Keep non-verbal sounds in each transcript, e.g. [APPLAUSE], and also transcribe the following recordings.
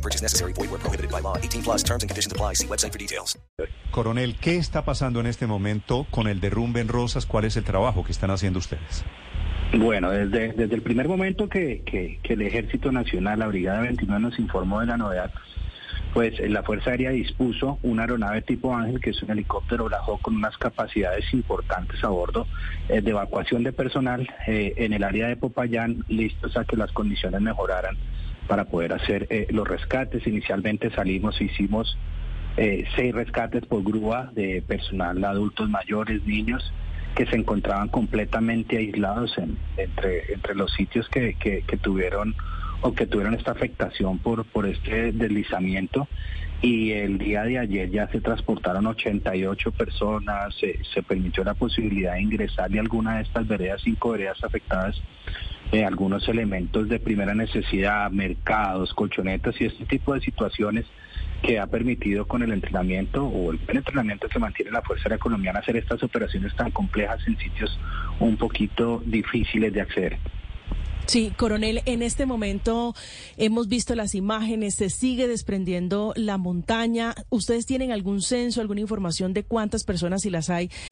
No purchase necessary. Void where prohibited by law. 18 plus terms and conditions apply. See website for details. Coronel, ¿qué está pasando en este momento con el derrumbe en Rosas? ¿Cuál es el trabajo que están haciendo ustedes? Bueno, desde, desde el primer momento que, que, que el Ejército Nacional, la Brigada 29, nos informó de la novedad, pues eh, la Fuerza Aérea dispuso una aeronave tipo Ángel, que es un helicóptero Hawk con unas capacidades importantes a bordo eh, de evacuación de personal eh, en el área de Popayán, listos a que las condiciones mejoraran para poder hacer eh, los rescates. Inicialmente salimos, hicimos eh, seis rescates por grúa de personal, adultos mayores, niños que se encontraban completamente aislados en- entre, los sitios que, tuvieron o que tuvieron esta afectación por, este deslizamiento. Y el día de ayer ya se transportaron 88 personas, se, se permitió la posibilidad de ingresar de alguna de estas veredas, cinco veredas afectadas, eh, algunos elementos de primera necesidad, mercados, colchonetas y este tipo de situaciones que ha permitido con el entrenamiento o el buen entrenamiento que mantiene la Fuerza Aérea Colombiana hacer estas operaciones tan complejas en sitios un poquito difíciles de acceder. Sí, coronel, en este momento hemos visto las imágenes, se sigue desprendiendo la montaña. ¿Ustedes tienen algún censo, alguna información de cuántas personas si las hay?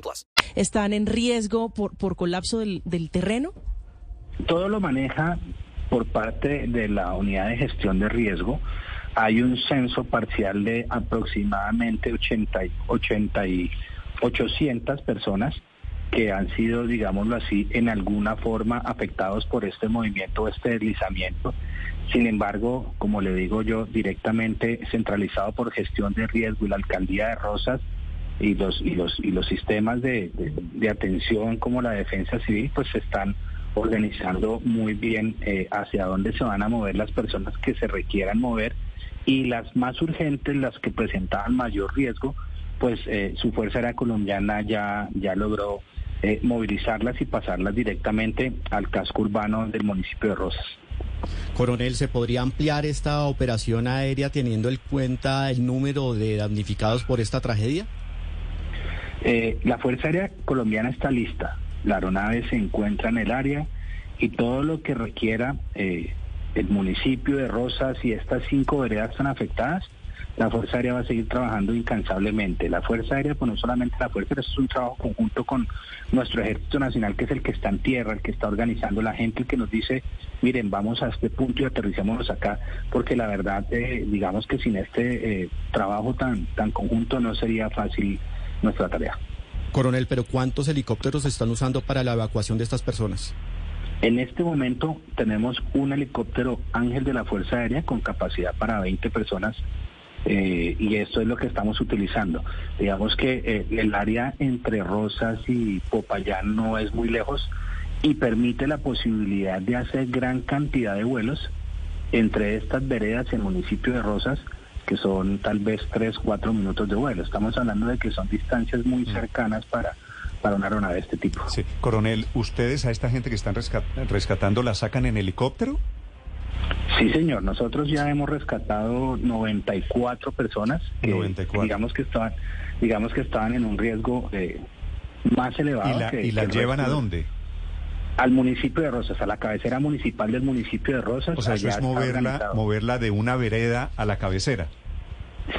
plus. ¿Están en riesgo por, por colapso del, del terreno? Todo lo maneja por parte de la unidad de gestión de riesgo. Hay un censo parcial de aproximadamente 80, y- 80 y 800 personas que han sido, digámoslo así, en alguna forma afectados por este movimiento, este deslizamiento. Sin embargo, como le digo yo, directamente centralizado por gestión de riesgo y la alcaldía de Rosas y los y los y los sistemas de, de- atención como la defensa civil, pues se están organizando muy bien eh, hacia dónde se van a mover las personas que se requieran mover y las más urgentes, las que presentaban mayor riesgo, pues eh, su Fuerza Aérea Colombiana ya, ya logró eh, movilizarlas y pasarlas directamente al casco urbano del municipio de Rosas. Coronel, ¿se podría ampliar esta operación aérea teniendo en cuenta el número de damnificados por esta tragedia? Eh, la Fuerza Aérea Colombiana está lista, la aeronave se encuentra en el área y todo lo que requiera eh, el municipio de Rosas y estas cinco veredas tan afectadas, la Fuerza Aérea va a seguir trabajando incansablemente. La Fuerza Aérea, pues no solamente la Fuerza Aérea, es un trabajo conjunto con nuestro Ejército Nacional, que es el que está en tierra, el que está organizando la gente, el que nos dice, miren, vamos a este punto y aterricémonos acá, porque la verdad, eh, digamos que sin este eh, trabajo tan, tan conjunto no sería fácil nuestra tarea. Coronel, pero ¿cuántos helicópteros están usando para la evacuación de estas personas? En este momento tenemos un helicóptero Ángel de la Fuerza Aérea con capacidad para 20 personas eh, y esto es lo que estamos utilizando. Digamos que eh, el área entre Rosas y Popayán no es muy lejos y permite la posibilidad de hacer gran cantidad de vuelos entre estas veredas y el municipio de Rosas que son tal vez 3, 4 minutos de vuelo. Estamos hablando de que son distancias muy cercanas para, para una aeronave de este tipo. Sí. Coronel, ¿ustedes a esta gente que están rescat- rescatando la sacan en helicóptero? Sí, señor. Nosotros ya hemos rescatado 94 personas que 94. digamos que estaban, digamos que estaban en un riesgo eh, más elevado. ¿Y la, que- y la que llevan a dónde? Al municipio de Rosas, a la cabecera municipal del municipio de Rosas. O sea, eso es moverla, moverla de una vereda a la cabecera.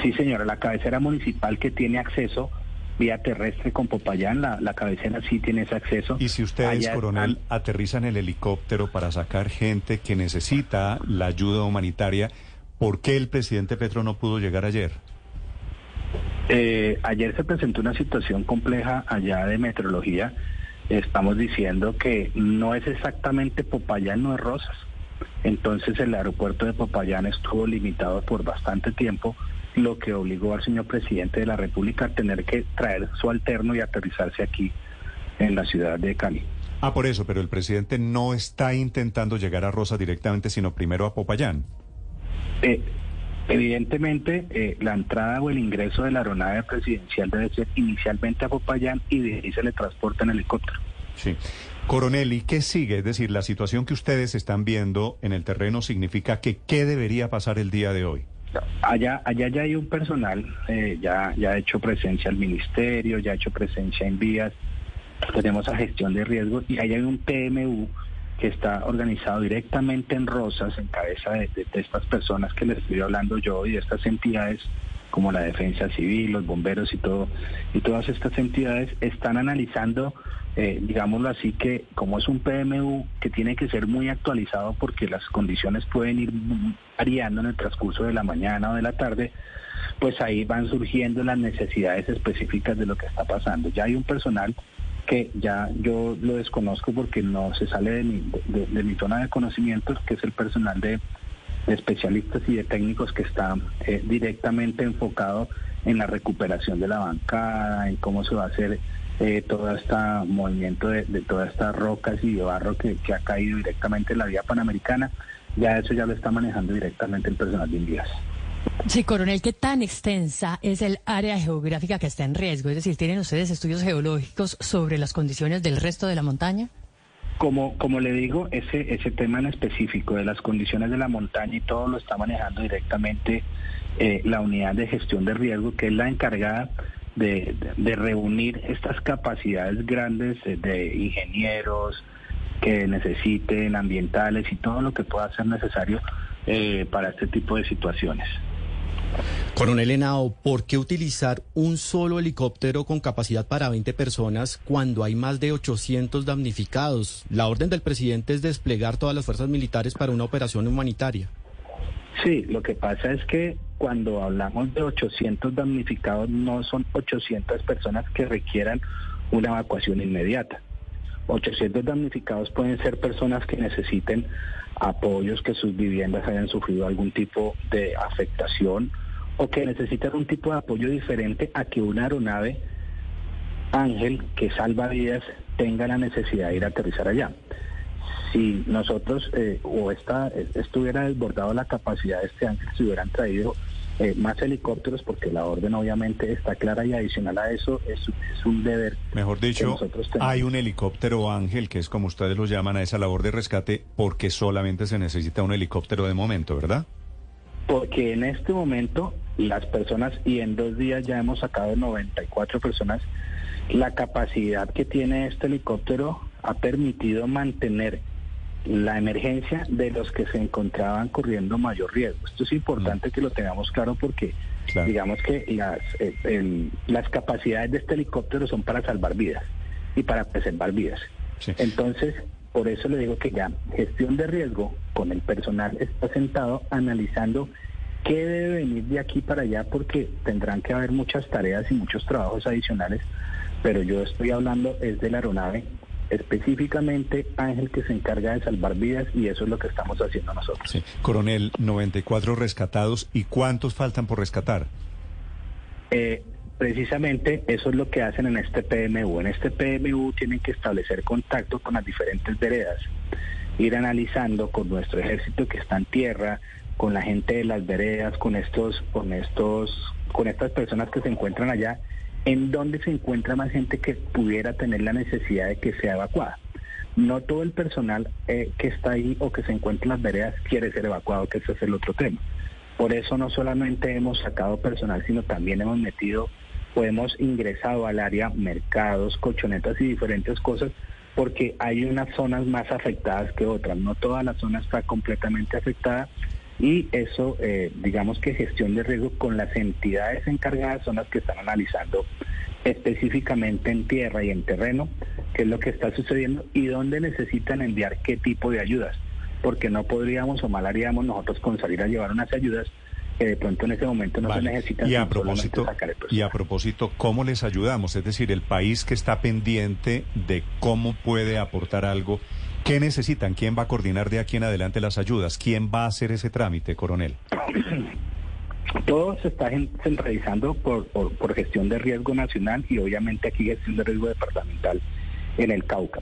Sí, señor. A la cabecera municipal que tiene acceso vía terrestre con Popayán, la, la cabecera sí tiene ese acceso. Y si ustedes, Allá coronel, aterrizan el helicóptero para sacar gente que necesita la ayuda humanitaria, ¿por qué el presidente Petro no pudo llegar ayer? Eh, ayer se presentó una situación compleja allá de meteorología. Estamos diciendo que no es exactamente Popayán, no es Rosas. Entonces el aeropuerto de Popayán estuvo limitado por bastante tiempo, lo que obligó al señor presidente de la República a tener que traer su alterno y aterrizarse aquí en la ciudad de Cali. Ah, por eso, pero el presidente no está intentando llegar a Rosas directamente, sino primero a Popayán. Eh, Evidentemente, eh, la entrada o el ingreso de la aeronave presidencial debe ser inicialmente a Popayán y de ahí se le transporta en helicóptero. Sí. Coronel, ¿y qué sigue? Es decir, la situación que ustedes están viendo en el terreno significa que qué debería pasar el día de hoy. Allá, allá ya hay un personal, eh, ya, ya ha hecho presencia al ministerio, ya ha hecho presencia en vías, tenemos a gestión de riesgos y allá hay un PMU que está organizado directamente en Rosas, en cabeza de, estas personas que les estoy hablando yo y de estas entidades como la Defensa Civil, los bomberos y todo, y todas estas entidades están analizando, eh, digámoslo así, que como es un PMU que tiene que ser muy actualizado porque las condiciones pueden ir variando en el transcurso de la mañana o de la tarde, pues ahí van surgiendo las necesidades específicas de lo que está pasando. Ya hay un personal que ya yo lo desconozco porque no se sale de mi, de, mi zona de conocimientos, que es el personal de, especialistas y de técnicos que está eh, directamente enfocado en la recuperación de la bancada, en cómo se va a hacer eh, todo este movimiento de, todas estas rocas y de barro que, que, ha caído directamente en la vía panamericana. Ya eso ya lo está manejando directamente el personal de Indias. Sí, coronel, ¿qué tan extensa es el área geográfica que está en riesgo? Es decir, ¿tienen ustedes estudios geológicos sobre las condiciones del resto de la montaña? Como, como le digo, ese, ese tema en específico de las condiciones de la montaña y todo lo está manejando directamente eh, la unidad de gestión de riesgo, que es la encargada de, reunir estas capacidades grandes de ingenieros que necesiten, ambientales y todo lo que pueda ser necesario eh, para este tipo de situaciones. Coronel Henao, ¿por qué utilizar un solo helicóptero con capacidad para 20 personas cuando hay más de 800 damnificados? La orden del presidente es desplegar todas las fuerzas militares para una operación humanitaria. Sí, lo que pasa es que cuando hablamos de 800 damnificados no son 800 personas que requieran una evacuación inmediata. 800 damnificados pueden ser personas que necesiten apoyos, que sus viviendas hayan sufrido algún tipo de afectación o que necesitan un tipo de apoyo diferente a que una aeronave Ángel que salva vidas tenga la necesidad de ir a aterrizar allá. Si nosotros eh, o esta estuviera desbordado la capacidad de este Ángel, se hubieran traído eh, más helicópteros, porque la orden obviamente está clara y adicional a eso es, es un deber. Mejor dicho, hay un helicóptero Ángel, que es como ustedes lo llaman a esa labor de rescate, porque solamente se necesita un helicóptero de momento, ¿verdad? Porque en este momento las personas, y en dos días ya hemos sacado 94 personas, la capacidad que tiene este helicóptero ha permitido mantener la emergencia de los que se encontraban corriendo mayor riesgo. Esto es importante que lo tengamos claro porque digamos que las, eh, las capacidades de este helicóptero son para salvar vidas y para preservar vidas. Entonces, por eso le digo que ya gestión de riesgo con el personal está sentado analizando qué debe venir de aquí para allá porque tendrán que haber muchas tareas y muchos trabajos adicionales, pero yo estoy hablando es de la aeronave específicamente Ángel que se encarga de salvar vidas y eso es lo que estamos haciendo nosotros. Sí. Coronel, 94 rescatados y cuántos faltan por rescatar. Eh, precisamente eso es lo que hacen en este PMU. En este PMU tienen que establecer contacto con las diferentes veredas, ir analizando con nuestro ejército que está en tierra, con la gente de las veredas, con estos, con estos, con estas personas que se encuentran allá, en dónde se encuentra más gente que pudiera tener la necesidad de que sea evacuada. No todo el personal eh, que está ahí o que se encuentra en las veredas quiere ser evacuado, que ese es el otro tema. Por eso no solamente hemos sacado personal, sino también hemos metido o hemos ingresado al área mercados, colchonetas y diferentes cosas, porque hay unas zonas más afectadas que otras. No toda la zona está completamente afectada y eso, eh, digamos que gestión de riesgo con las entidades encargadas son las que están analizando específicamente en tierra y en terreno qué es lo que está sucediendo y dónde necesitan enviar qué tipo de ayudas, porque no podríamos o mal haríamos nosotros con salir a llevar unas ayudas que de pronto en ese momento no se necesitan. Y a propósito, y a propósito, ¿cómo les ayudamos? Es decir, el país que está pendiente de cómo puede aportar algo. ¿Qué necesitan? ¿Quién va a coordinar de aquí en adelante las ayudas? ¿Quién va a hacer ese trámite, coronel? [CLEARS THROAT] Todo se está centralizando por, por, gestión de riesgo nacional y obviamente aquí gestión de riesgo departamental en el Cauca.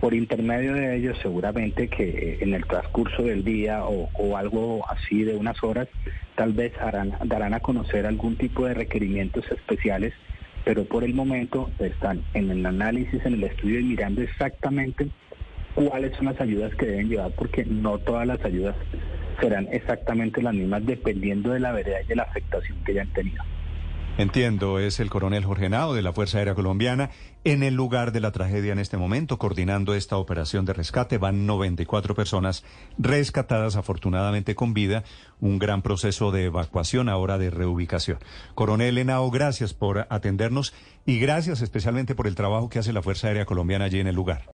Por intermedio de ellos seguramente que en el transcurso del día o, o algo así de unas horas, tal vez harán, darán a conocer algún tipo de requerimientos especiales, pero por el momento están en el análisis, en el estudio y mirando exactamente cuáles son las ayudas que deben llevar, porque no todas las ayudas serán exactamente las mismas dependiendo de la vereda y de la afectación que hayan tenido. Entiendo, es el coronel Jorge Nao de la Fuerza Aérea Colombiana en el lugar de la tragedia en este momento, coordinando esta operación de rescate. Van 94 personas rescatadas, afortunadamente con vida. Un gran proceso de evacuación, ahora de reubicación. Coronel Henao, gracias por atendernos y gracias especialmente por el trabajo que hace la Fuerza Aérea Colombiana allí en el lugar.